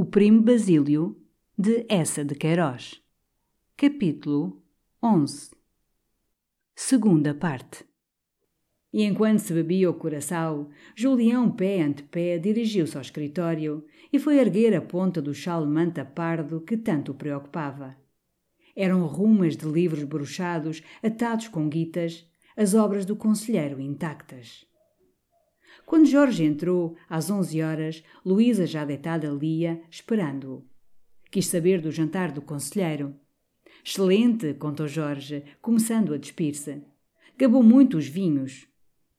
O Primo Basílio, de Essa de Queiroz. Capítulo 11 Segunda parte E enquanto se bebia o coração, Julião, pé ante pé, dirigiu-se ao escritório e foi erguer a ponta do chale manta pardo que tanto o preocupava. Eram rumas de livros bruxados, atados com guitas, as obras do conselheiro intactas. Quando Jorge entrou, às onze horas, Luísa já deitada lia, esperando-o. Quis saber do jantar do conselheiro. Excelente, contou Jorge, começando a despir-se. Gabou muito os vinhos.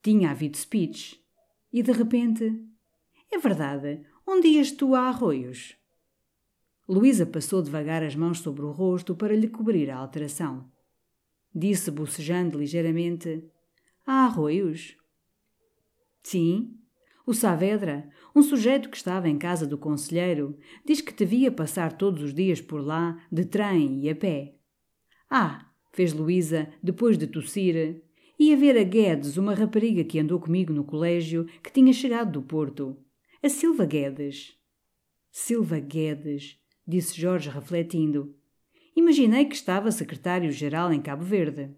Tinha havido speech. E de repente. É verdade, onde ias tu a arroios? Luísa passou devagar as mãos sobre o rosto para lhe cobrir a alteração. Disse, bocejando ligeiramente: Há arroios? Sim. O Saavedra, um sujeito que estava em casa do conselheiro, diz que devia passar todos os dias por lá, de trem e a pé. Ah, fez Luísa, depois de tossir, ia ver a Guedes, uma rapariga que andou comigo no colégio, que tinha chegado do Porto. A Silva Guedes. Silva Guedes, disse Jorge refletindo. Imaginei que estava secretário-geral em Cabo Verde.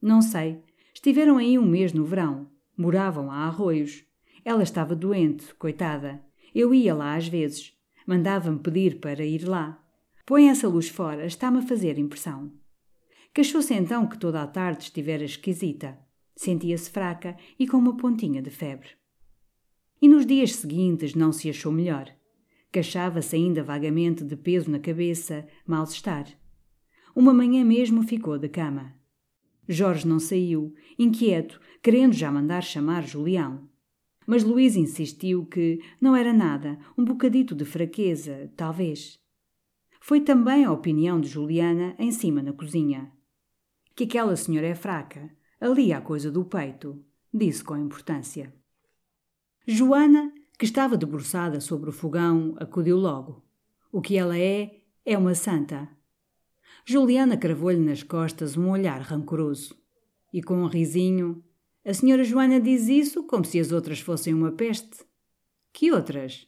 Não sei. Estiveram aí um mês no verão. Moravam a Arroios. Ela estava doente, coitada. Eu ia lá às vezes. Mandava-me pedir para ir lá. Põe essa luz fora, está-me a fazer impressão. Queixou-se então que toda a tarde estivera esquisita. Sentia-se fraca e com uma pontinha de febre. E nos dias seguintes não se achou melhor. Queixava-se ainda vagamente de peso na cabeça, mal-estar. Uma manhã mesmo ficou de cama. Jorge não saiu, inquieto, querendo já mandar chamar Julião. Mas Luís insistiu que não era nada, um bocadito de fraqueza, talvez. Foi também a opinião de Juliana em cima na cozinha. Que aquela senhora é fraca, ali há coisa do peito, disse com importância. Joana, que estava debruçada sobre o fogão, acudiu logo. O que ela é, é uma santa. Juliana cravou-lhe nas costas um olhar rancoroso. E com um risinho, a senhora Joana diz isso como se as outras fossem uma peste. Que outras?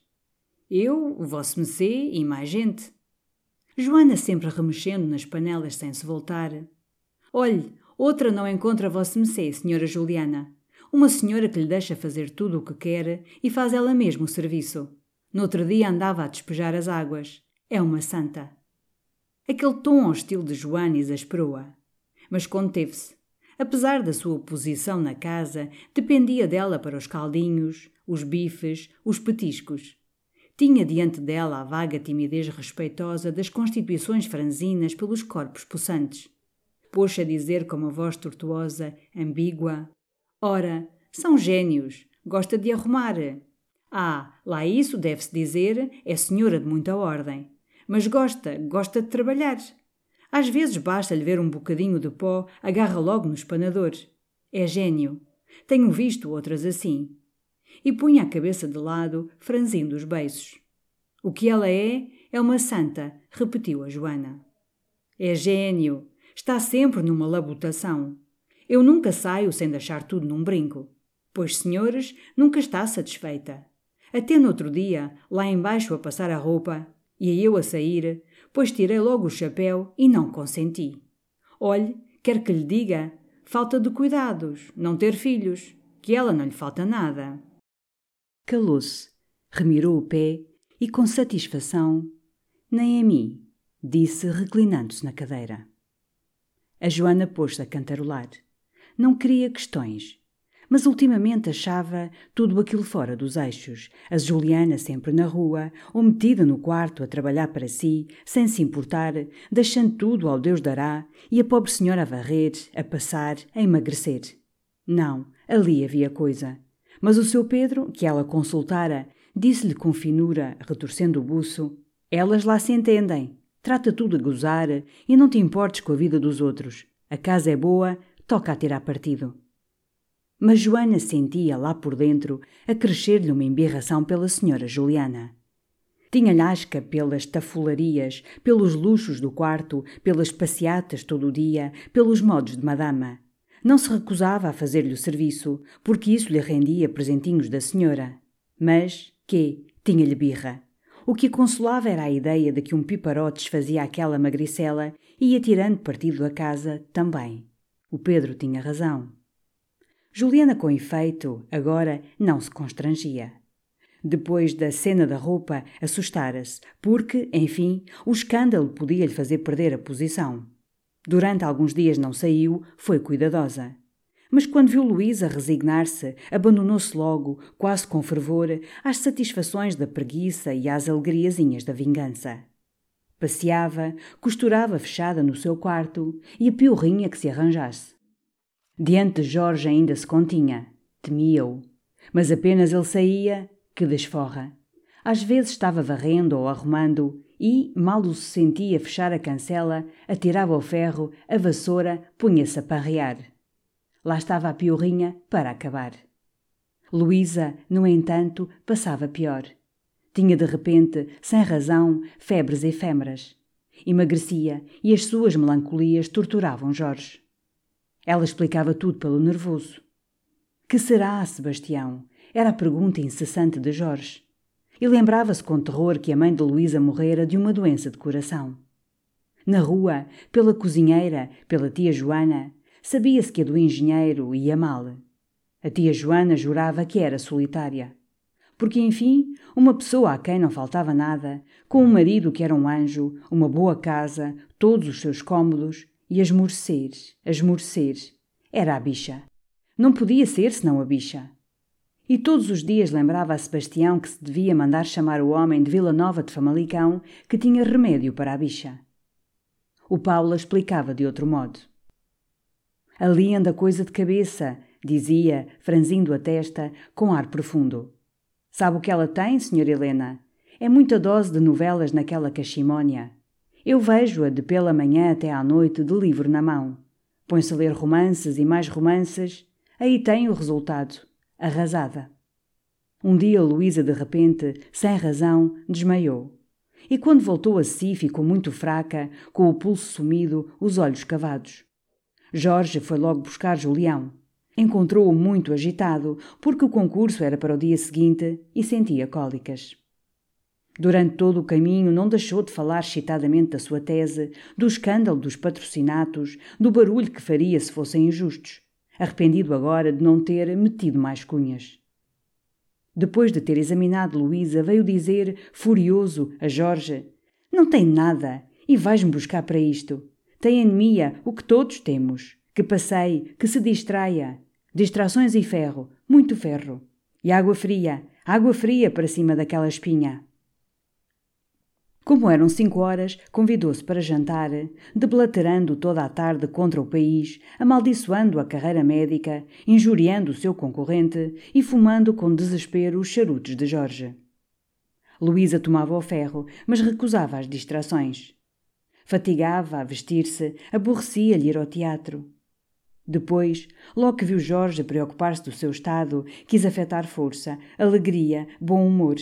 Eu, o vosso e mais gente. Joana sempre remexendo nas panelas sem se voltar. Olhe, outra não encontra vosso senhora Juliana. Uma senhora que lhe deixa fazer tudo o que quer e faz ela mesmo o serviço. No outro dia andava a despejar as águas. É uma santa. Aquele tom hostil de Joana exasperou-a. Mas conteve-se. Apesar da sua posição na casa, dependia dela para os caldinhos, os bifes, os petiscos. Tinha diante dela a vaga timidez respeitosa das constituições franzinas pelos corpos possantes. Pôs a dizer com uma voz tortuosa, ambígua: Ora, são gênios, gosta de arrumar. Ah, lá isso deve-se dizer, é senhora de muita ordem. Mas gosta, gosta de trabalhar. Às vezes basta-lhe ver um bocadinho de pó, agarra logo no espanador. É gênio. Tenho visto outras assim e punha a cabeça de lado, franzindo os beiços. O que ela é, é uma santa, repetiu a Joana. É gênio. Está sempre numa labutação. Eu nunca saio sem deixar tudo num brinco. Pois, senhores, nunca está satisfeita. Até no outro dia, lá embaixo a passar a roupa, e eu a sair, pois tirei logo o chapéu e não consenti. Olhe, quer que lhe diga, falta de cuidados, não ter filhos, que ela não lhe falta nada. Calou-se, remirou o pé e, com satisfação, nem a mim, disse reclinando-se na cadeira. A Joana pôs-se a cantarolar. Não queria questões, mas ultimamente achava tudo aquilo fora dos eixos. A Juliana sempre na rua, ou metida no quarto a trabalhar para si, sem se importar, deixando tudo ao Deus dará, e a pobre senhora a varrer, a passar, a emagrecer. Não, ali havia coisa. Mas o seu Pedro, que ela consultara, disse-lhe com finura, retorcendo o buço: Elas lá se entendem. Trata tudo a gozar e não te importes com a vida dos outros. A casa é boa, toca a tirar partido. Mas Joana sentia lá por dentro a crescer-lhe uma embirração pela senhora Juliana. Tinha-lhe pelas tafularias, pelos luxos do quarto, pelas passeatas todo o dia, pelos modos de madama. Não se recusava a fazer-lhe o serviço, porque isso lhe rendia presentinhos da senhora. Mas, que, tinha-lhe birra. O que a consolava era a ideia de que um piparote desfazia aquela magricela e ia tirando partido da casa também. O Pedro tinha razão. Juliana, com efeito, agora não se constrangia. Depois da cena da roupa, assustara-se, porque, enfim, o escândalo podia lhe fazer perder a posição. Durante alguns dias não saiu, foi cuidadosa. Mas quando viu Luísa resignar-se, abandonou-se logo, quase com fervor, às satisfações da preguiça e às alegriazinhas da vingança. Passeava, costurava fechada no seu quarto e a piorrinha que se arranjasse. Diante de Jorge ainda se continha, temia-o. Mas apenas ele saía, que desforra. Às vezes estava varrendo ou arrumando e, mal o se sentia fechar a cancela, atirava o ferro, a vassoura, punha-se a parrear. Lá estava a piorrinha para acabar. Luísa, no entanto, passava pior. Tinha de repente, sem razão, febres efêmeras. Emagrecia e as suas melancolias torturavam Jorge. Ela explicava tudo pelo nervoso. Que será, Sebastião? Era a pergunta incessante de Jorge e lembrava-se com terror que a mãe de Luísa morrera de uma doença de coração. Na rua, pela cozinheira, pela tia Joana, sabia-se que a do engenheiro ia mal. A tia Joana jurava que era solitária. Porque, enfim, uma pessoa a quem não faltava nada, com um marido que era um anjo, uma boa casa, todos os seus cômodos, e a esmorecer, a esmorecer, era a bicha. Não podia ser senão a bicha. E todos os dias lembrava a Sebastião que se devia mandar chamar o homem de Vila Nova de Famalicão que tinha remédio para a bicha. O Paulo explicava de outro modo. Ali anda coisa de cabeça, dizia, franzindo a testa, com ar profundo. Sabe o que ela tem, senhora Helena? É muita dose de novelas naquela cachimónia. Eu vejo-a de pela manhã até à noite de livro na mão. Põe-se a ler romances e mais romances. Aí tem o resultado arrasada. Um dia Luísa, de repente, sem razão, desmaiou. E quando voltou a si, ficou muito fraca, com o pulso sumido, os olhos cavados. Jorge foi logo buscar Julião. Encontrou-o muito agitado, porque o concurso era para o dia seguinte e sentia cólicas. Durante todo o caminho não deixou de falar excitadamente da sua tese, do escândalo dos patrocinatos, do barulho que faria se fossem injustos arrependido agora de não ter metido mais cunhas. Depois de ter examinado Luísa, veio dizer, furioso, a Jorge: Não tem nada, e vais-me buscar para isto. Tem anemia, o que todos temos. Que passeie, que se distraia. Distrações e ferro, muito ferro. E água fria, água fria para cima daquela espinha. Como eram cinco horas, convidou-se para jantar, deblaterando toda a tarde contra o país, amaldiçoando a carreira médica, injuriando o seu concorrente e fumando com desespero os charutos de Jorge. Luísa tomava o ferro, mas recusava as distrações. Fatigava a vestir-se, aborrecia-lhe ir ao teatro. Depois, logo que viu Jorge preocupar-se do seu estado, quis afetar força, alegria, bom humor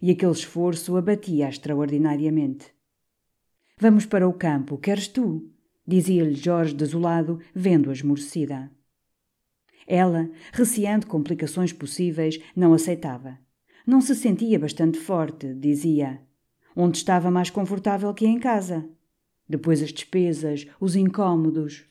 e aquele esforço abatia extraordinariamente. Vamos para o campo, queres tu? dizia-lhe Jorge desolado, vendo-a esmorecida. Ela, receando complicações possíveis, não aceitava. Não se sentia bastante forte, dizia. Onde estava mais confortável que em casa. Depois as despesas, os incômodos.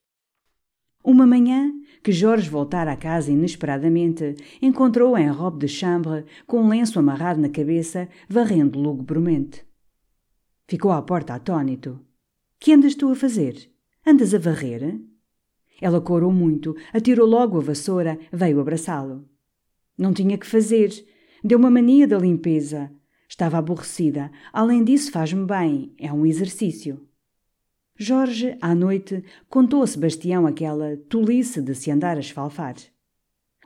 Uma manhã, que Jorge voltara à casa inesperadamente, encontrou-a em robe de chambre, com um lenço amarrado na cabeça, varrendo lugubremente. Ficou à porta atônito. Que andas tu a fazer? Andas a varrer? Ela corou muito, atirou logo a vassoura, veio abraçá-lo. Não tinha que fazer. Deu uma mania da limpeza. Estava aborrecida. Além disso, faz-me bem. É um exercício. Jorge, à noite, contou a Sebastião aquela tolice de se andar a esfalfar.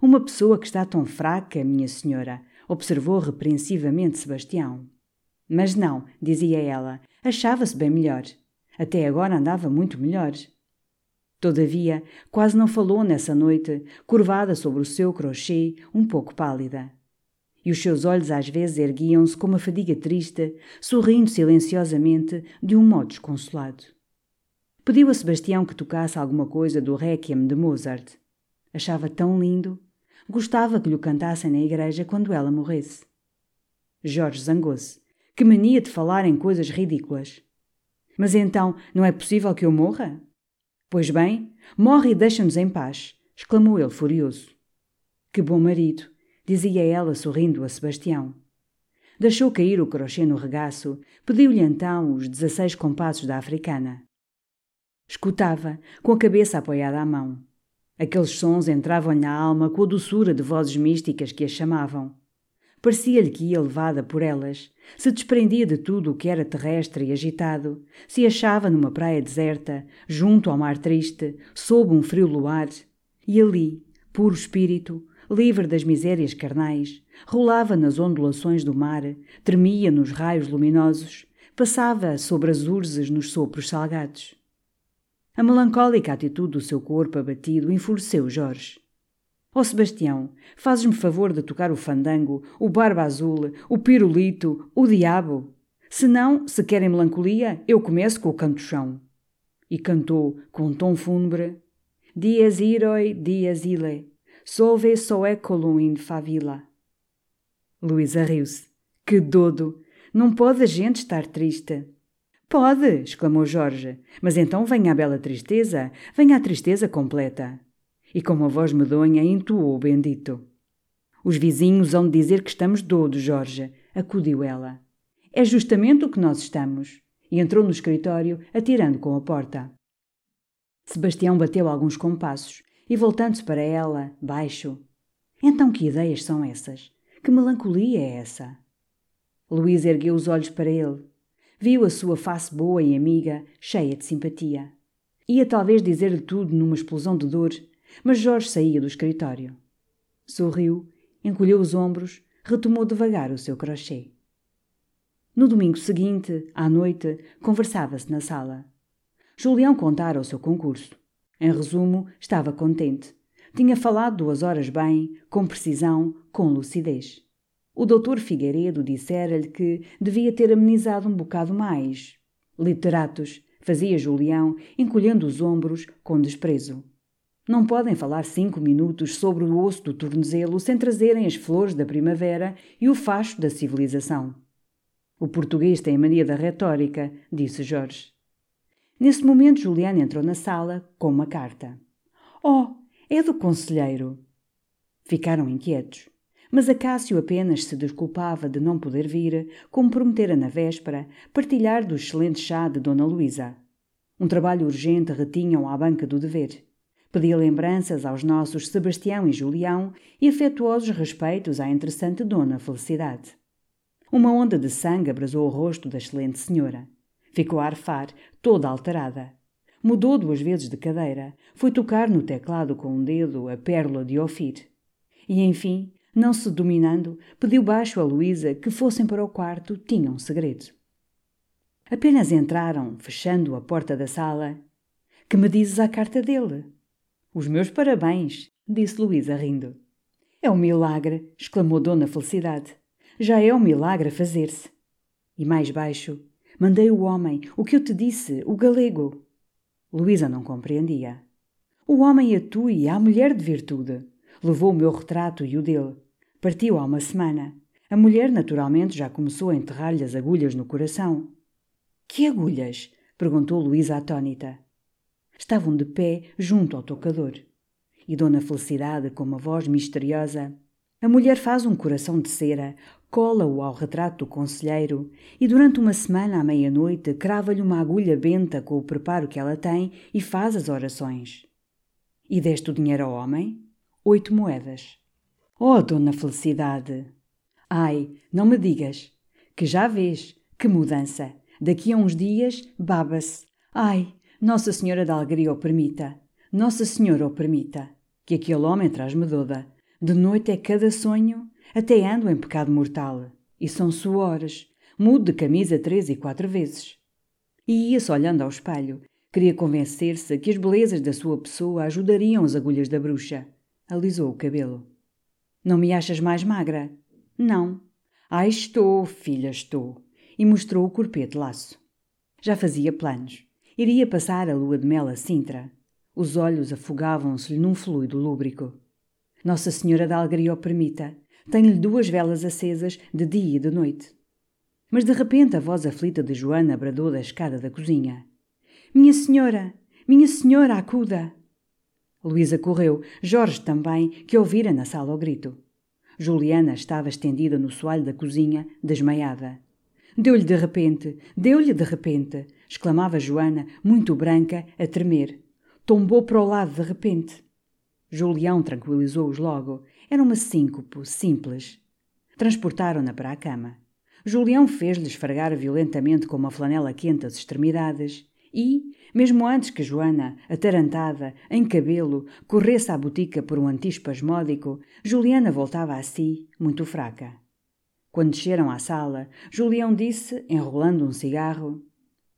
Uma pessoa que está tão fraca, minha senhora, observou repreensivamente Sebastião. Mas não, dizia ela, achava-se bem melhor. Até agora andava muito melhor. Todavia, quase não falou nessa noite, curvada sobre o seu crochê, um pouco pálida. E os seus olhos às vezes erguiam-se com uma fadiga triste, sorrindo silenciosamente de um modo desconsolado. Pediu a Sebastião que tocasse alguma coisa do Requiem de Mozart. Achava tão lindo. Gostava que lhe cantassem na igreja quando ela morresse. Jorge zangou-se. Que mania de falar em coisas ridículas. Mas então, não é possível que eu morra? Pois bem, morre e deixa-nos em paz, exclamou ele furioso. Que bom marido, dizia ela sorrindo a Sebastião. Deixou cair o crochê no regaço, pediu-lhe então os dezesseis compassos da africana. Escutava, com a cabeça apoiada à mão. Aqueles sons entravam-lhe na alma com a doçura de vozes místicas que a chamavam. Parecia-lhe que ia levada por elas, se desprendia de tudo o que era terrestre e agitado, se achava numa praia deserta, junto ao mar triste, sob um frio luar, e ali, puro espírito, livre das misérias carnais, rolava nas ondulações do mar, tremia nos raios luminosos, passava sobre as urzes nos sopros salgados. A melancólica atitude do seu corpo abatido enfureceu Jorge. Ó oh, Sebastião, fazes-me favor de tocar o fandango, o barba azul, o pirulito, o diabo. Se não, se querem melancolia, eu começo com o canto-chão. E cantou, com um tom fúnebre, Dies iroi, dies ile, solve soe colum in favila. Luísa riu-se. Que dodo! Não pode a gente estar triste. Pode, exclamou Jorge. Mas então venha a bela tristeza, venha a tristeza completa. E com uma voz medonha entoou o bendito. Os vizinhos hão de dizer que estamos dodos, Jorge, acudiu ela. É justamente o que nós estamos. E entrou no escritório, atirando com a porta. Sebastião bateu alguns compassos e, voltando-se para ela, baixo. Então que ideias são essas? Que melancolia é essa? Luís ergueu os olhos para ele Viu a sua face boa e amiga, cheia de simpatia. Ia talvez dizer-lhe tudo numa explosão de dor, mas Jorge saía do escritório. Sorriu, encolheu os ombros, retomou devagar o seu crochê. No domingo seguinte, à noite, conversava-se na sala. Julião contara o seu concurso. Em resumo, estava contente. Tinha falado duas horas bem, com precisão, com lucidez. O doutor Figueiredo dissera-lhe que devia ter amenizado um bocado mais. Literatos, fazia Julião, encolhendo os ombros, com desprezo. Não podem falar cinco minutos sobre o osso do tornozelo sem trazerem as flores da primavera e o facho da civilização. O português tem a mania da retórica, disse Jorge. Nesse momento, Juliana entrou na sala com uma carta. Oh, é do conselheiro. Ficaram inquietos. Mas Acácio apenas se desculpava de não poder vir, como prometera na véspera, partilhar do excelente chá de Dona Luísa. Um trabalho urgente retinham à banca do dever. Pedia lembranças aos nossos Sebastião e Julião e afetuosos respeitos à interessante Dona Felicidade. Uma onda de sangue abrasou o rosto da excelente senhora. Ficou a arfar, toda alterada. Mudou duas vezes de cadeira, foi tocar no teclado com um dedo a pérola de Ofir. E, enfim, não se dominando, pediu baixo a Luísa que fossem para o quarto, tinham um segredo. Apenas entraram, fechando a porta da sala. Que me dizes à carta dele? Os meus parabéns, disse Luísa rindo. É um milagre, exclamou Dona Felicidade. Já é um milagre a fazer-se. E mais baixo, mandei o homem, o que eu te disse, o galego. Luísa não compreendia. O homem a tu e à mulher de virtude. Levou o meu retrato e o dele. Partiu há uma semana. A mulher, naturalmente, já começou a enterrar-lhe as agulhas no coração. Que agulhas? perguntou Luísa atônita. Estavam de pé junto ao tocador. E Dona Felicidade, com uma voz misteriosa, a mulher faz um coração de cera, cola-o ao retrato do conselheiro e durante uma semana à meia-noite crava-lhe uma agulha benta com o preparo que ela tem e faz as orações. E deste o dinheiro ao homem? Oito moedas. Oh, Dona Felicidade! Ai, não me digas! Que já vês! Que mudança! Daqui a uns dias, baba-se. Ai, Nossa Senhora da Alegria o permita! Nossa Senhora o permita! Que aquele homem traz-me doda. De noite é cada sonho, até ando em pecado mortal. E são suores. Mudo de camisa três e quatro vezes. E ia-se olhando ao espelho. Queria convencer-se que as belezas da sua pessoa ajudariam as agulhas da bruxa. Alisou o cabelo. Não me achas mais magra? Não. Ai, estou, filha, estou. E mostrou o corpete laço. Já fazia planos. Iria passar a lua de mel a Sintra. Os olhos afogavam-se-lhe num fluido lúbrico. Nossa Senhora da Alegria o permita. Tenho-lhe duas velas acesas de dia e de noite. Mas de repente a voz aflita de Joana bradou da escada da cozinha. Minha senhora! Minha senhora, acuda! Luísa correu, Jorge também, que ouvira na sala o grito. Juliana estava estendida no soalho da cozinha, desmaiada. Deu-lhe de repente, deu-lhe de repente, exclamava Joana, muito branca, a tremer. Tombou para o lado de repente. Julião tranquilizou-os logo. Era uma síncope simples. Transportaram-na para a cama. Julião fez-lhe esfregar violentamente com uma flanela quente as extremidades e, mesmo antes que Joana, atarantada, em cabelo, corresse à botica por um antispasmódico, Juliana voltava a si, muito fraca. Quando desceram à sala, Julião disse, enrolando um cigarro: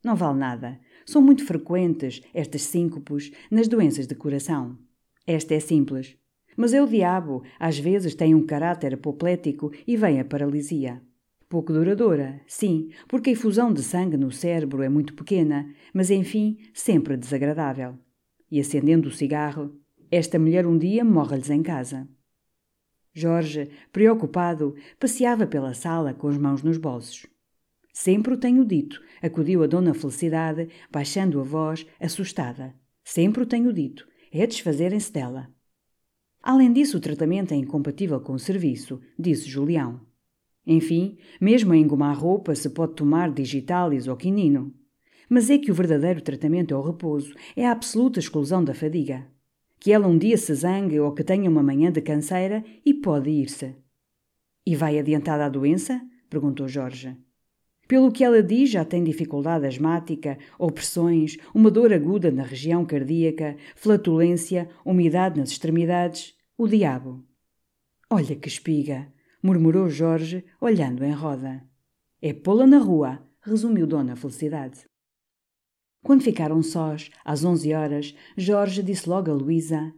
Não vale nada. São muito frequentes estas síncopos nas doenças de coração. Esta é simples. Mas é o diabo, às vezes tem um caráter apoplético e vem a paralisia. Pouco duradoura, sim, porque a infusão de sangue no cérebro é muito pequena, mas enfim, sempre desagradável. E acendendo o cigarro, esta mulher um dia morre-lhes em casa. Jorge, preocupado, passeava pela sala com as mãos nos bolsos. Sempre o tenho dito, acudiu a Dona Felicidade, baixando a voz, assustada. Sempre o tenho dito, é desfazerem-se dela. Além disso, o tratamento é incompatível com o serviço, disse Julião. Enfim, mesmo a engomar roupa se pode tomar digitalis ou quinino. Mas é que o verdadeiro tratamento é o repouso, é a absoluta exclusão da fadiga. Que ela um dia se zangue ou que tenha uma manhã de canseira e pode ir-se. E vai adiantada a doença? perguntou Jorge. Pelo que ela diz, já tem dificuldade asmática, opressões, uma dor aguda na região cardíaca, flatulência, umidade nas extremidades. O diabo. Olha que espiga! Murmurou Jorge, olhando em roda. É pô-la na rua, resumiu Dona Felicidade. Quando ficaram sós, às onze horas, Jorge disse logo a Luísa: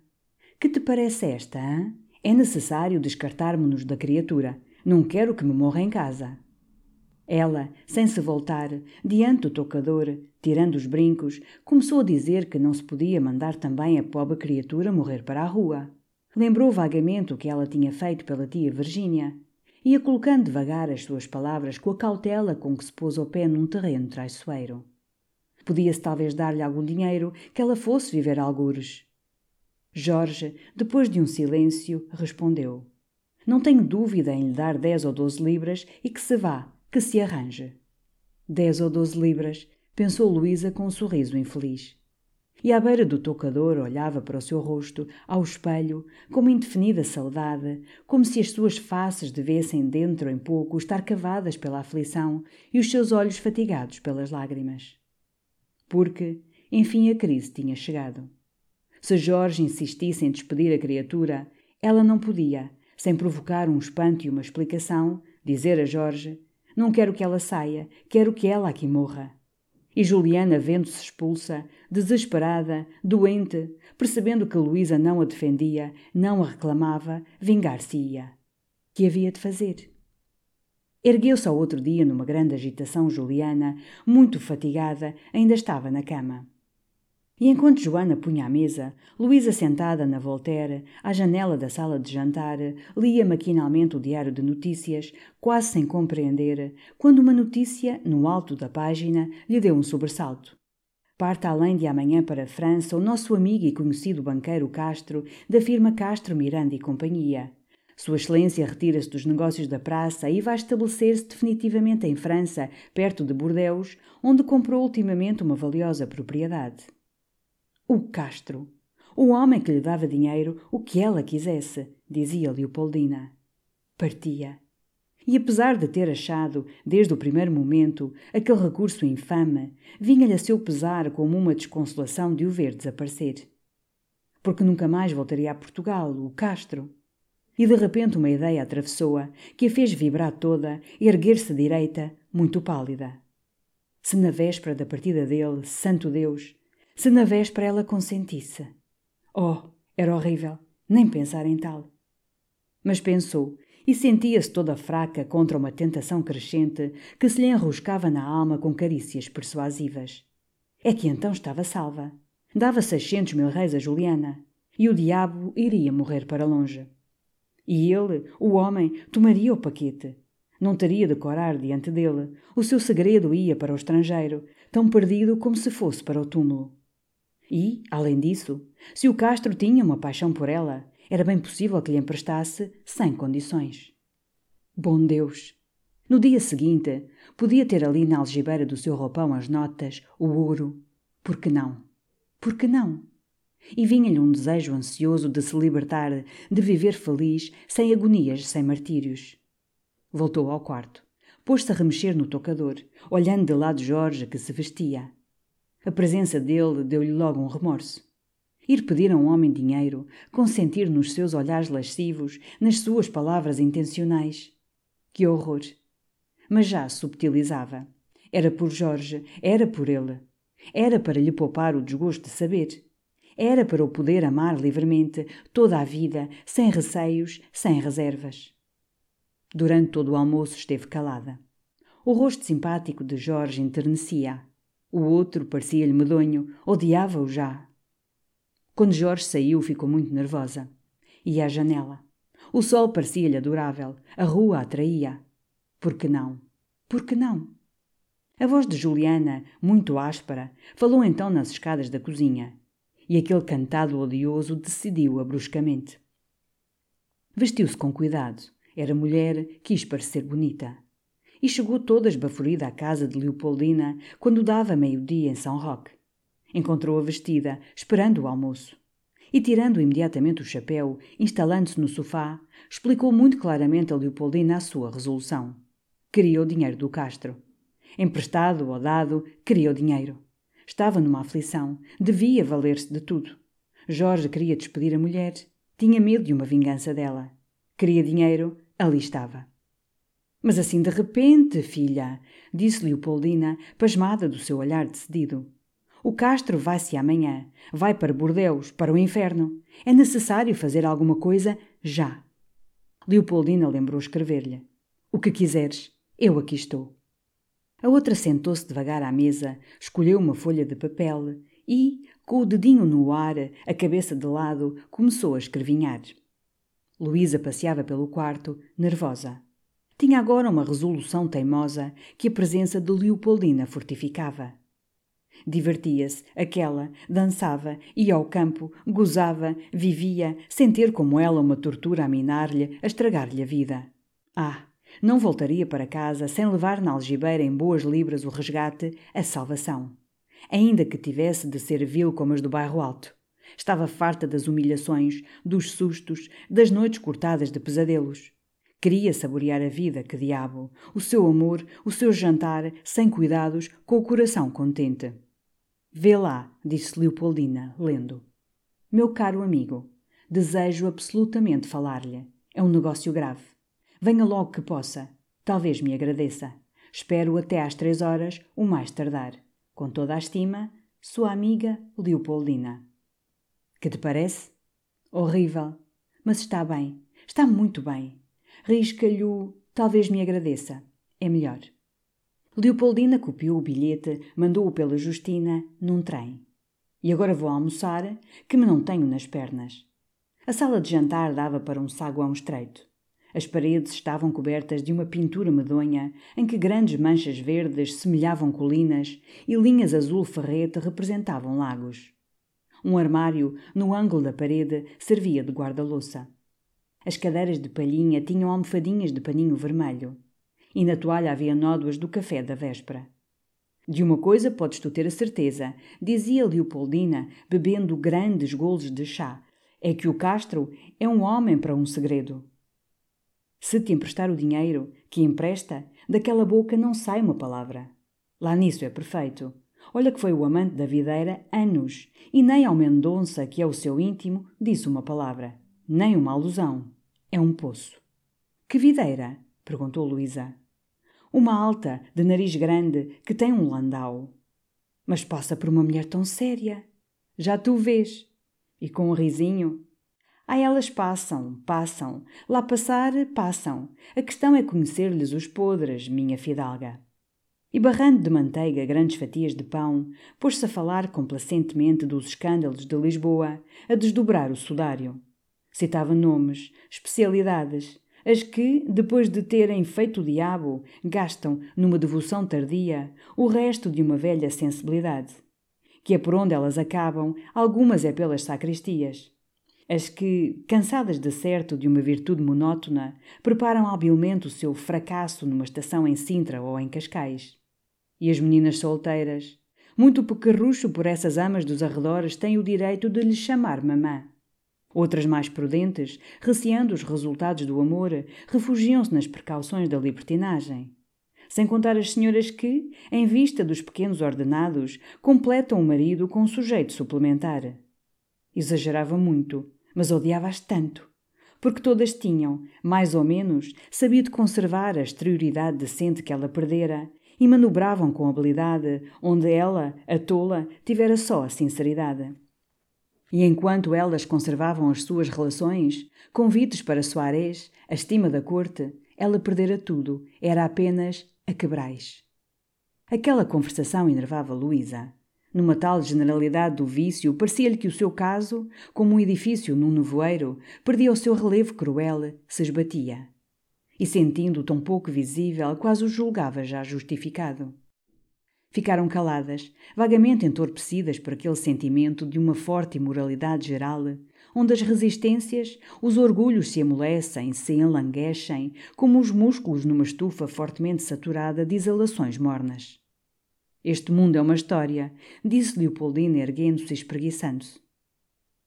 Que te parece esta, hein? É necessário descartarmos-nos da criatura. Não quero que me morra em casa. Ela, sem se voltar, diante do tocador, tirando os brincos, começou a dizer que não se podia mandar também a pobre criatura morrer para a rua. Lembrou vagamente o que ela tinha feito pela tia Virgínia. Ia colocando devagar as suas palavras com a cautela com que se pôs o pé num terreno traiçoeiro. Podia-se talvez dar-lhe algum dinheiro que ela fosse viver algures. Jorge, depois de um silêncio, respondeu: Não tenho dúvida em lhe dar dez ou doze libras e que se vá, que se arranje. Dez ou doze libras, pensou Luísa com um sorriso infeliz. E à beira do toucador olhava para o seu rosto, ao espelho, com uma indefinida saudade, como se as suas faces devessem dentro em pouco estar cavadas pela aflição e os seus olhos fatigados pelas lágrimas. Porque, enfim, a crise tinha chegado. Se Jorge insistisse em despedir a criatura, ela não podia, sem provocar um espanto e uma explicação, dizer a Jorge: Não quero que ela saia, quero que ela aqui morra. E Juliana, vendo-se expulsa, desesperada, doente, percebendo que Luísa não a defendia, não a reclamava, vingar-se-ia. Que havia de fazer? Ergueu-se ao outro dia numa grande agitação Juliana, muito fatigada, ainda estava na cama. E enquanto Joana punha à mesa, Luísa sentada na Voltaire, à janela da sala de jantar, lia maquinalmente o diário de notícias, quase sem compreender, quando uma notícia, no alto da página, lhe deu um sobressalto. Parte além de amanhã para a França o nosso amigo e conhecido banqueiro Castro, da firma Castro Miranda e Companhia. Sua Excelência retira-se dos negócios da praça e vai estabelecer-se definitivamente em França, perto de Bordeus, onde comprou ultimamente uma valiosa propriedade. O Castro. O homem que lhe dava dinheiro, o que ela quisesse, dizia Leopoldina. Partia. E apesar de ter achado, desde o primeiro momento, aquele recurso infame, vinha-lhe a seu pesar como uma desconsolação de o ver desaparecer. Porque nunca mais voltaria a Portugal, o Castro. E de repente uma ideia atravessou-a, que a fez vibrar toda, erguer-se direita, muito pálida. Se na véspera da partida dele, santo Deus, se na véspera ela consentisse. Oh, era horrível, nem pensar em tal. Mas pensou, e sentia-se toda fraca contra uma tentação crescente que se lhe enroscava na alma com carícias persuasivas. É que então estava salva. Dava seiscentos mil reis a Juliana, e o diabo iria morrer para longe. E ele, o homem, tomaria o paquete. Não teria de corar diante dele. O seu segredo ia para o estrangeiro, tão perdido como se fosse para o túmulo. E, além disso, se o Castro tinha uma paixão por ela, era bem possível que lhe emprestasse sem condições. Bom Deus! No dia seguinte, podia ter ali na algibeira do seu roupão as notas, o ouro. Por que não? Por que não? E vinha-lhe um desejo ansioso de se libertar, de viver feliz, sem agonias, sem martírios. Voltou ao quarto. Pôs-se a remexer no tocador, olhando de lado Jorge que se vestia. A presença dele deu-lhe logo um remorso. Ir pedir a um homem dinheiro, consentir nos seus olhares lascivos, nas suas palavras intencionais. Que horror! Mas já subtilizava. Era por Jorge, era por ele. Era para lhe poupar o desgosto de saber. Era para o poder amar livremente, toda a vida, sem receios, sem reservas. Durante todo o almoço esteve calada. O rosto simpático de Jorge enternecia. O outro parecia-lhe medonho, odiava-o já. Quando Jorge saiu, ficou muito nervosa. Ia à janela. O sol parecia-lhe adorável, a rua atraía. Por que não? Por que não? A voz de Juliana, muito áspera, falou então nas escadas da cozinha. E aquele cantado odioso decidiu-a bruscamente. Vestiu-se com cuidado. Era mulher, quis parecer bonita e chegou toda esbaforida à casa de Leopoldina quando dava meio-dia em São Roque. Encontrou-a vestida, esperando o almoço. E tirando imediatamente o chapéu, instalando-se no sofá, explicou muito claramente a Leopoldina a sua resolução. Queria o dinheiro do Castro. Emprestado ou dado, queria o dinheiro. Estava numa aflição, devia valer-se de tudo. Jorge queria despedir a mulher, tinha medo de uma vingança dela. Queria dinheiro, ali estava. Mas assim de repente, filha, disse Leopoldina, pasmada do seu olhar decidido. O Castro vai-se amanhã. Vai para Bordeus, para o inferno. É necessário fazer alguma coisa já. Leopoldina lembrou escrever-lhe. O que quiseres, eu aqui estou. A outra sentou-se devagar à mesa, escolheu uma folha de papel e, com o dedinho no ar, a cabeça de lado, começou a escrevinhar. Luísa passeava pelo quarto, nervosa. Tinha agora uma resolução teimosa que a presença de Leopoldina fortificava. Divertia-se, aquela, dançava, ia ao campo, gozava, vivia, sem ter como ela uma tortura a minar-lhe, a estragar-lhe a vida. Ah, não voltaria para casa sem levar na algibeira em boas libras o resgate, a salvação. ainda que tivesse de ser vil como as do bairro alto. Estava farta das humilhações, dos sustos, das noites cortadas de pesadelos. Queria saborear a vida, que diabo, o seu amor, o seu jantar, sem cuidados, com o coração contente. Vê lá, disse Leopoldina, lendo. Meu caro amigo, desejo absolutamente falar-lhe. É um negócio grave. Venha logo que possa. Talvez me agradeça. Espero até às três horas, o mais tardar. Com toda a estima, sua amiga Leopoldina. Que te parece? Horrível. Mas está bem. Está muito bem. Risca-lhe o talvez me agradeça. É melhor. Leopoldina copiou o bilhete, mandou-o pela Justina, num trem. E agora vou almoçar, que me não tenho nas pernas. A sala de jantar dava para um saguão estreito. As paredes estavam cobertas de uma pintura medonha, em que grandes manchas verdes semelhavam colinas e linhas azul ferrete representavam lagos. Um armário, no ângulo da parede, servia de guarda-louça. As cadeiras de palhinha tinham almofadinhas de paninho vermelho e na toalha havia nódoas do café da véspera. De uma coisa podes tu ter a certeza, dizia Leopoldina, bebendo grandes golos de chá, é que o Castro é um homem para um segredo. Se te emprestar o dinheiro que empresta, daquela boca não sai uma palavra. Lá nisso é perfeito. Olha que foi o amante da videira anos, e nem ao Mendonça, que é o seu íntimo, disse uma palavra. Nem uma alusão. É um poço. Que videira? perguntou Luísa. Uma alta, de nariz grande, que tem um landau. Mas passa por uma mulher tão séria. Já tu vês. E com um risinho. Ah, elas passam, passam. Lá passar, passam. A questão é conhecer-lhes os podres, minha fidalga. E barrando de manteiga grandes fatias de pão, pôs-se a falar complacentemente dos escândalos de Lisboa, a desdobrar o sudário. Citava nomes, especialidades, as que, depois de terem feito o diabo, gastam, numa devoção tardia, o resto de uma velha sensibilidade. Que é por onde elas acabam, algumas é pelas sacristias. As que, cansadas de certo de uma virtude monótona, preparam habilmente o seu fracasso numa estação em Sintra ou em Cascais. E as meninas solteiras, muito pequerrucho por essas amas dos arredores, têm o direito de lhes chamar mamã. Outras mais prudentes, receando os resultados do amor, refugiam-se nas precauções da libertinagem. Sem contar as senhoras que, em vista dos pequenos ordenados, completam o marido com um sujeito suplementar. Exagerava muito, mas odiava-as tanto, porque todas tinham, mais ou menos, sabido conservar a exterioridade decente que ela perdera e manobravam com habilidade onde ela, a tola, tivera só a sinceridade. E enquanto elas conservavam as suas relações, convites para Soares, a estima da corte, ela perdera tudo, era apenas a quebrais. Aquela conversação enervava Luísa. Numa tal generalidade do vício, parecia-lhe que o seu caso, como um edifício num nevoeiro, perdia o seu relevo cruel, se esbatia. E sentindo-o tão pouco visível, quase o julgava já justificado. Ficaram caladas, vagamente entorpecidas por aquele sentimento de uma forte imoralidade geral, onde as resistências, os orgulhos se amolecem, se enlanguecem, como os músculos numa estufa fortemente saturada de exalações mornas. Este mundo é uma história, disse Leopoldina erguendo-se e espreguiçando-se.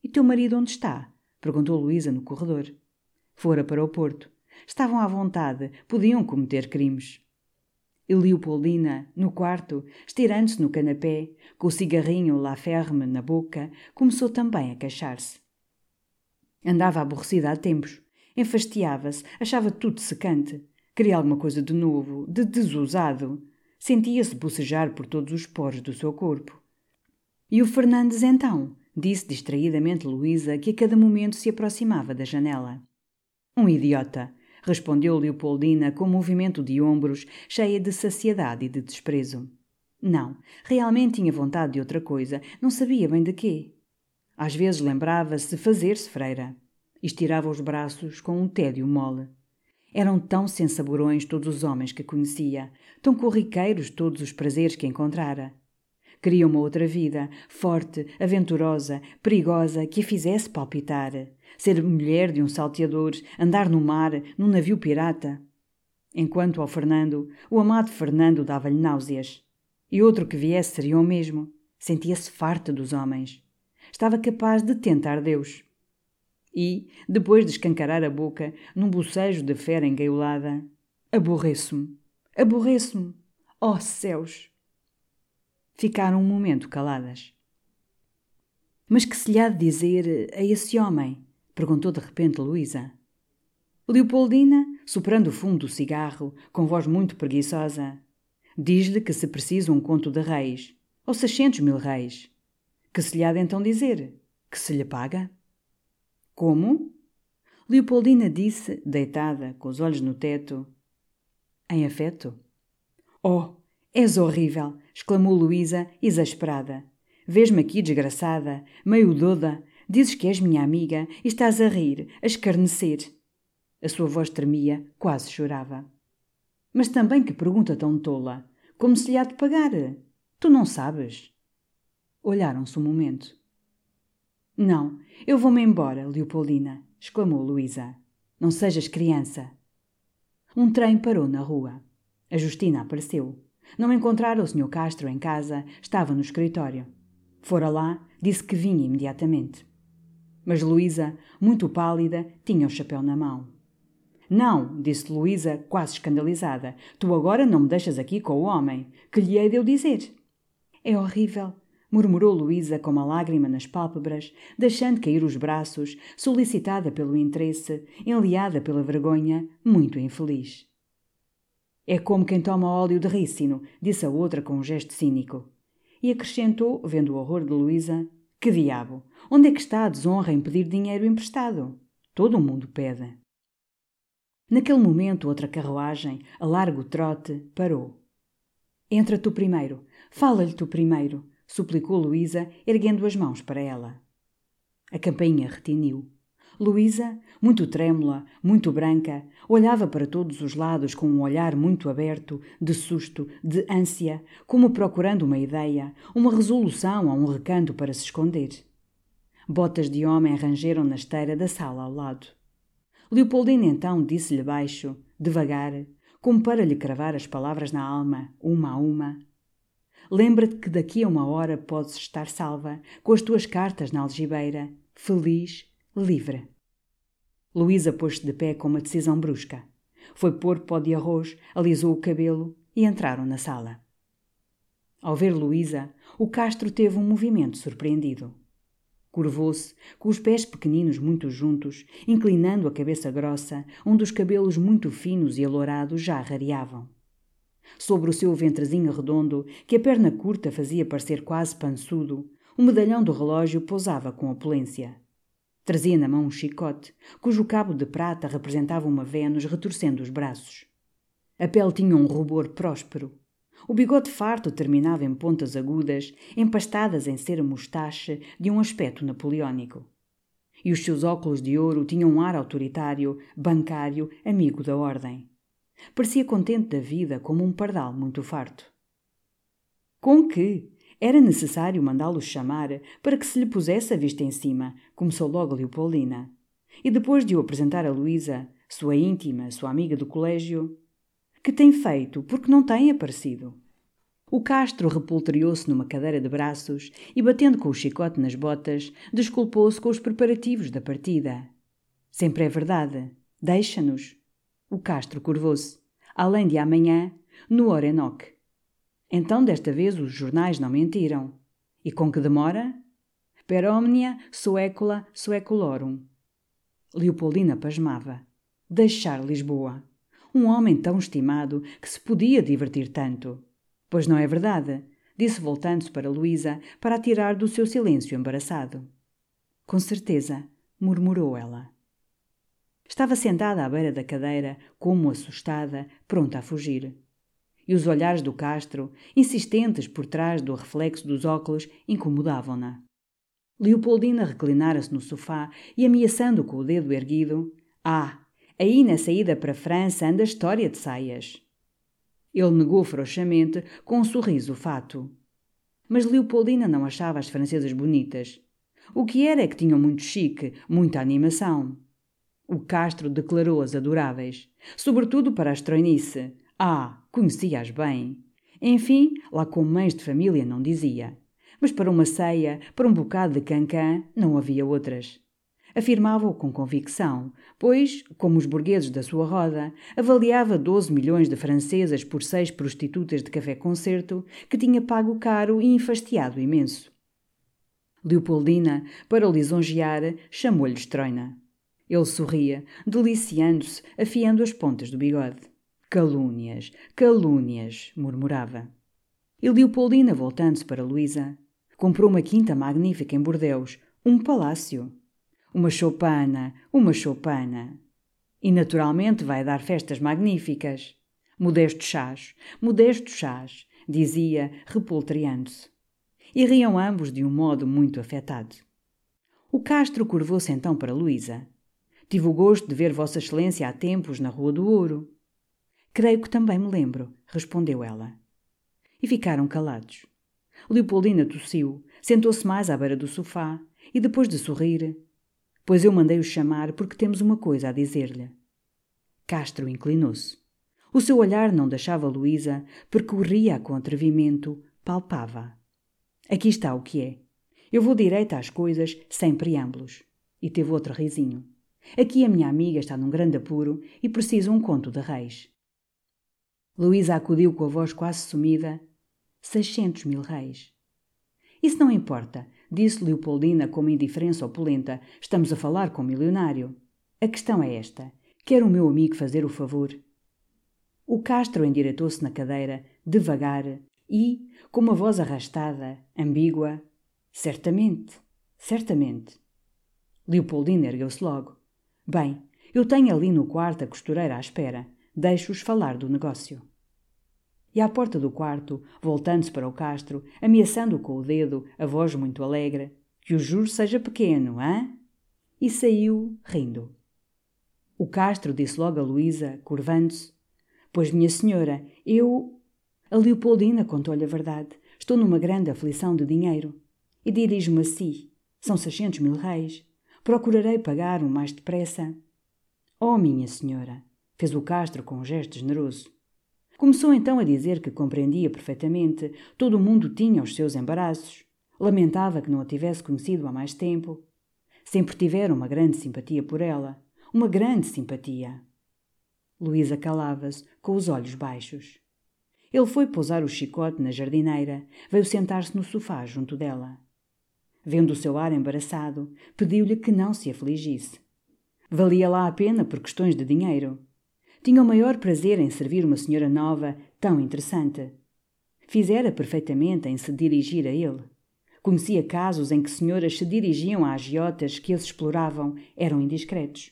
E teu marido onde está? perguntou Luísa no corredor. Fora para o porto. Estavam à vontade, podiam cometer crimes. E Leopoldina, no quarto, estirando-se no canapé, com o cigarrinho lá ferme na boca, começou também a queixar-se. Andava aborrecida há tempos. Enfastiava-se, achava tudo secante. Queria alguma coisa de novo, de desusado. Sentia-se bocejar por todos os poros do seu corpo. E o Fernandes então? Disse distraidamente Luísa, que a cada momento se aproximava da janela. Um idiota respondeu Leopoldina com um movimento de ombros, cheia de saciedade e de desprezo. Não, realmente tinha vontade de outra coisa, não sabia bem de quê. Às vezes lembrava-se fazer-se freira. Estirava os braços com um tédio mole. Eram tão sensaborões todos os homens que conhecia, tão corriqueiros todos os prazeres que encontrara. Queria uma outra vida, forte, aventurosa, perigosa, que a fizesse palpitar. Ser mulher de um salteador, andar no mar, num navio pirata. Enquanto ao Fernando, o amado Fernando dava-lhe náuseas. E outro que viesse seria o mesmo. Sentia-se farta dos homens. Estava capaz de tentar Deus. E, depois de escancarar a boca, num bocejo de fera engaiolada, aborreço-me, aborreço-me, oh, céus! Ficaram um momento caladas. Mas que se lhe há de dizer a esse homem? Perguntou de repente Luísa. Leopoldina, soprando o fundo do cigarro, com voz muito preguiçosa, diz-lhe que se precisa um conto de reis, ou seiscentos mil reis. Que se lhe há de então dizer? Que se lhe paga? Como? Leopoldina disse, deitada, com os olhos no teto. Em afeto? Oh, és horrível! exclamou Luísa, exasperada. Vês-me aqui desgraçada, meio doda, dizes que és minha amiga e estás a rir, a escarnecer. A sua voz tremia, quase chorava. Mas também que pergunta tão tola, como se lhe há de pagar? Tu não sabes? Olharam-se um momento. Não, eu vou-me embora, Leopoldina, exclamou Luísa. Não sejas criança. Um trem parou na rua. A Justina apareceu. Não encontrara o Sr. Castro em casa, estava no escritório. Fora lá, disse que vinha imediatamente. Mas Luísa, muito pálida, tinha o chapéu na mão. Não, disse Luísa, quase escandalizada. Tu agora não me deixas aqui com o homem. Que lhe hei de eu dizer? É horrível, murmurou Luísa com uma lágrima nas pálpebras, deixando cair os braços, solicitada pelo interesse, enliada pela vergonha, muito infeliz. É como quem toma óleo de rícino, disse a outra com um gesto cínico. E acrescentou, vendo o horror de Luísa: Que diabo! Onde é que está a desonra em pedir dinheiro emprestado? Todo o mundo pede. Naquele momento, outra carruagem, a largo trote, parou. Entra tu primeiro, fala-lhe tu primeiro, suplicou Luísa, erguendo as mãos para ela. A campainha retiniu. Luísa, muito trêmula, muito branca, olhava para todos os lados com um olhar muito aberto, de susto, de ânsia, como procurando uma ideia, uma resolução a um recanto para se esconder. Botas de homem rangeram na esteira da sala ao lado. Leopoldina então disse-lhe baixo, devagar, como para lhe cravar as palavras na alma, uma a uma. Lembra-te que daqui a uma hora podes estar salva, com as tuas cartas na algibeira, feliz, livre. Luísa pôs-se de pé com uma decisão brusca. Foi pôr pó de arroz, alisou o cabelo e entraram na sala. Ao ver Luísa, o Castro teve um movimento surpreendido. Curvou-se, com os pés pequeninos muito juntos, inclinando a cabeça grossa, onde os cabelos muito finos e alourados já rareavam. Sobre o seu ventrezinho redondo, que a perna curta fazia parecer quase pançudo, o medalhão do relógio pousava com opulência. Trazia na mão um chicote, cujo cabo de prata representava uma Vênus retorcendo os braços. A pele tinha um rubor próspero. O bigode farto terminava em pontas agudas, empastadas em cera mustache de um aspecto napoleónico. E os seus óculos de ouro tinham um ar autoritário, bancário, amigo da ordem. Parecia contente da vida como um pardal muito farto. Com que, era necessário mandá-lo chamar para que se lhe pusesse a vista em cima, começou logo Leopoldina. E depois de o apresentar a Luísa, sua íntima, sua amiga do colégio, que tem feito porque não tem aparecido. O Castro repultriou-se numa cadeira de braços e, batendo com o chicote nas botas, desculpou-se com os preparativos da partida. Sempre é verdade. Deixa-nos. O Castro curvou-se. Além de amanhã, no Orenok. Então, desta vez, os jornais não mentiram. E com que demora? Per omnia suecula sueculorum. Leopoldina pasmava. Deixar Lisboa. Um homem tão estimado que se podia divertir tanto. Pois não é verdade? Disse voltando-se para Luísa para a tirar do seu silêncio embaraçado. Com certeza, murmurou ela. Estava sentada à beira da cadeira, como assustada, pronta a fugir e os olhares do Castro, insistentes por trás do reflexo dos óculos, incomodavam-na. Leopoldina reclinara-se no sofá e, ameaçando com o dedo erguido, Ah, aí na saída para a França anda a história de saias. Ele negou frouxamente, com um sorriso fato. Mas Leopoldina não achava as francesas bonitas. O que era é que tinham muito chique, muita animação. O Castro declarou-as adoráveis, sobretudo para a estroinice, ah, conhecia-as bem. Enfim, lá com mães de família não dizia. Mas para uma ceia, para um bocado de cancã, não havia outras. Afirmava-o com convicção, pois, como os burgueses da sua roda, avaliava 12 milhões de francesas por seis prostitutas de café-concerto que tinha pago caro e enfastiado imenso. Leopoldina, para o lisonjear, chamou-lhe estroina. Ele sorria, deliciando-se, afiando as pontas do bigode. Calúnias, calúnias, murmurava. E Leopoldina, voltando-se para Luísa, comprou uma quinta magnífica em Bordeus, um palácio. Uma choupana, uma choupana. E naturalmente vai dar festas magníficas. Modestos chás, modestos chás, dizia, repoltreando-se. E riam ambos de um modo muito afetado. O Castro curvou-se então para Luísa. Tive o gosto de ver Vossa Excelência há tempos na Rua do Ouro. Creio que também me lembro, respondeu ela. E ficaram calados. Leopoldina tossiu, sentou-se mais à beira do sofá e, depois de sorrir, pois eu mandei-o chamar porque temos uma coisa a dizer-lhe. Castro inclinou-se. O seu olhar não deixava Luísa, percorria com atrevimento, palpava. Aqui está o que é. Eu vou direito às coisas, sem preâmbulos. E teve outro risinho. Aqui a minha amiga está num grande apuro e precisa um conto de reis. Luísa acudiu com a voz quase sumida. Seiscentos mil reis. Isso não importa, disse Leopoldina com uma indiferença opulenta. Estamos a falar com um milionário. A questão é esta. Quer o meu amigo fazer o favor? O Castro endireitou-se na cadeira, devagar, e, com uma voz arrastada, ambígua, certamente, certamente. Leopoldina ergueu-se logo. Bem, eu tenho ali no quarto a costureira à espera. Deixo-os falar do negócio. E à porta do quarto, voltando-se para o Castro, ameaçando com o dedo, a voz muito alegre, que o juro seja pequeno, hã? E saiu, rindo. O Castro disse logo a Luísa, curvando-se: Pois, minha senhora, eu. A Leopoldina contou-lhe a verdade. Estou numa grande aflição de dinheiro. E dirijo-me a si. São seiscentos mil reis. Procurarei pagar o mais depressa. Oh, minha senhora! fez o Castro com um gesto generoso. Começou então a dizer que compreendia perfeitamente, todo o mundo tinha os seus embaraços. Lamentava que não a tivesse conhecido há mais tempo. Sempre tivera uma grande simpatia por ela. Uma grande simpatia. Luísa calava-se, com os olhos baixos. Ele foi pousar o chicote na jardineira, veio sentar-se no sofá junto dela. Vendo o seu ar embaraçado, pediu-lhe que não se afligisse. Valia lá a pena por questões de dinheiro. Tinha o maior prazer em servir uma senhora nova, tão interessante. Fizera perfeitamente em se dirigir a ele. Conhecia casos em que senhoras se dirigiam a agiotas que eles exploravam, eram indiscretos.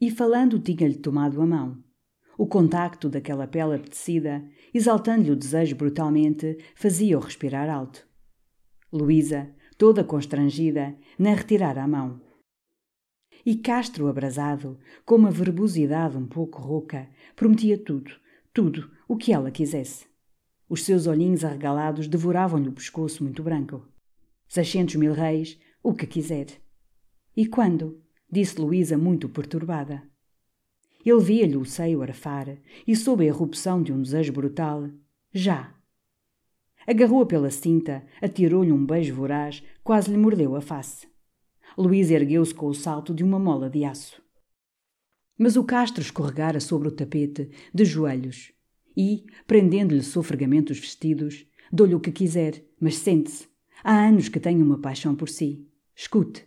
E falando tinha-lhe tomado a mão. O contacto daquela pele apetecida, exaltando-lhe o desejo brutalmente, fazia-o respirar alto. Luísa, toda constrangida, nem retirara a mão. E Castro, abrasado, com uma verbosidade um pouco rouca, prometia tudo, tudo, o que ela quisesse. Os seus olhinhos arregalados devoravam-lhe o pescoço muito branco. Seiscentos mil reis, o que quiser. E quando? disse Luísa, muito perturbada. Ele via-lhe o seio arfar e, sob a erupção de um desejo brutal, já, Agarrou-a pela cinta, atirou-lhe um beijo voraz, quase lhe mordeu a face. Luísa ergueu-se com o salto de uma mola de aço. Mas o Castro escorregara sobre o tapete, de joelhos, e, prendendo-lhe sofregamente os vestidos, dou-lhe o que quiser, mas sente-se. Há anos que tenho uma paixão por si. Escute.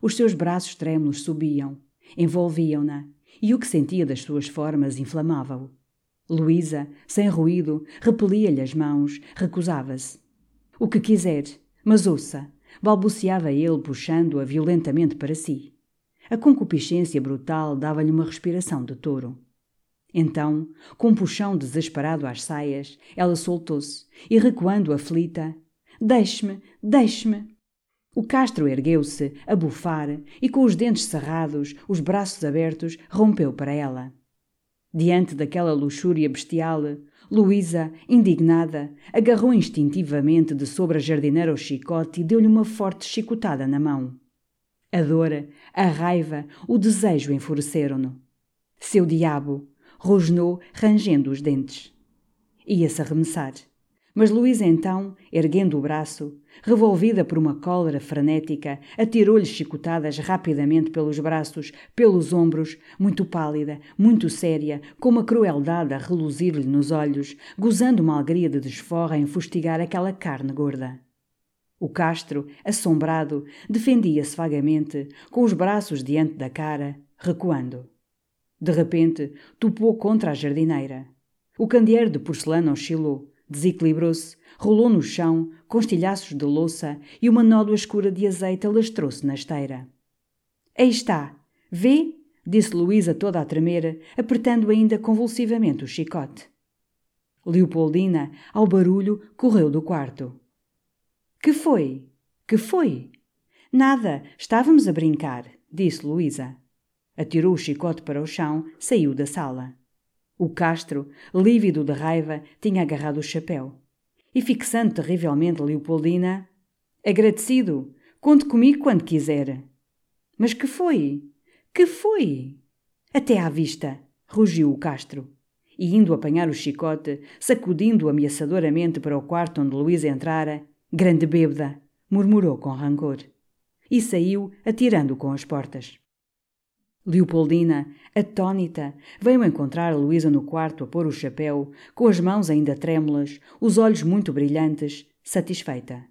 Os seus braços trêmulos subiam, envolviam-na, e o que sentia das suas formas inflamava-o. Luísa, sem ruído, repelia-lhe as mãos, recusava-se. O que quiser, mas ouça, balbuciava ele, puxando-a violentamente para si. A concupiscência brutal dava-lhe uma respiração de touro. Então, com um puxão desesperado às saias, ela soltou-se e, recuando aflita, Deixe-me, deixe-me! O Castro ergueu-se, a bufar, e com os dentes cerrados, os braços abertos, rompeu para ela. Diante daquela luxúria bestial, Luísa, indignada, agarrou instintivamente de sobre a jardineira o chicote e deu-lhe uma forte chicotada na mão. A dor, a raiva, o desejo enfureceram-no. Seu diabo! rosnou, rangendo os dentes. Ia-se arremessar. Mas Luísa então, erguendo o braço, revolvida por uma cólera frenética, atirou-lhe chicotadas rapidamente pelos braços, pelos ombros, muito pálida, muito séria, com uma crueldade a reluzir-lhe nos olhos, gozando uma alegria de desforra em fustigar aquela carne gorda. O Castro, assombrado, defendia-se vagamente, com os braços diante da cara, recuando. De repente, topou contra a jardineira. O candeeiro de porcelana oscilou, desequilibrou-se, rolou no chão, com estilhaços de louça e uma nódoa escura de azeite alastrou-se na esteira. Aí está! Vê? disse Luísa toda a tremer, apertando ainda convulsivamente o chicote. Leopoldina, ao barulho, correu do quarto. Que foi? Que foi? Nada, estávamos a brincar, disse Luísa. Atirou o chicote para o chão, saiu da sala. O Castro, lívido de raiva, tinha agarrado o chapéu. E fixando terrivelmente Leopoldina, agradecido, conte comigo quando quiser. Mas que foi? Que foi? Até à vista, rugiu o Castro. E indo apanhar o chicote, sacudindo-o ameaçadoramente para o quarto onde Luísa entrara, Grande bêbada, murmurou com rancor. E saiu, atirando com as portas. Leopoldina, atônita, veio encontrar a Luísa no quarto a pôr o chapéu, com as mãos ainda trêmulas, os olhos muito brilhantes, satisfeita.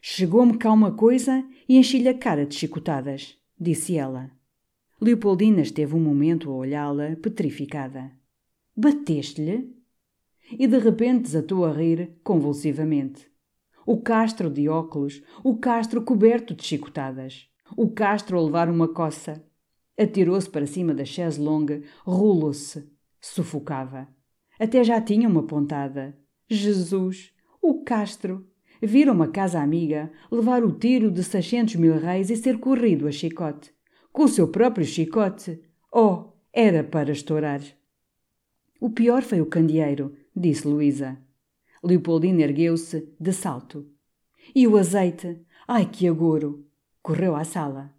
Chegou-me cá uma coisa e enchi-lhe a cara de chicotadas, disse ela. Leopoldina esteve um momento a olhá-la, petrificada. Bateste-lhe? E de repente desatou a rir convulsivamente. O Castro de óculos, o Castro coberto de chicotadas, o Castro a levar uma coça. Atirou-se para cima da chaise longue, rolou-se, sufocava. Até já tinha uma pontada. Jesus! O Castro! Vira uma casa amiga, levar o tiro de seiscentos mil reis e ser corrido a chicote. Com o seu próprio chicote. Oh, era para estourar. O pior foi o candeeiro, disse Luísa. Leopoldina ergueu-se, de salto. E o azeite? Ai, que agouro! Correu à sala.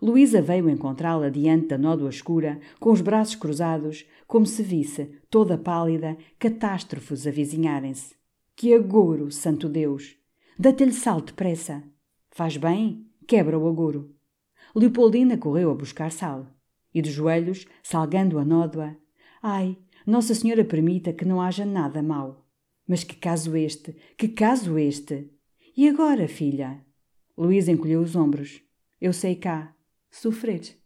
Luísa veio encontrá-la diante da nódoa escura, com os braços cruzados, como se visse, toda pálida, catástrofes avizinharem-se. Que agouro, santo Deus! Dá-te-lhe salto depressa. Faz bem, quebra o agouro. Leopoldina correu a buscar sal. E de joelhos, salgando a nódoa, ai, Nossa Senhora permita que não haja nada mau. Mas que caso este? Que caso este? E agora, filha? Luísa encolheu os ombros. Eu sei cá. Sofrer.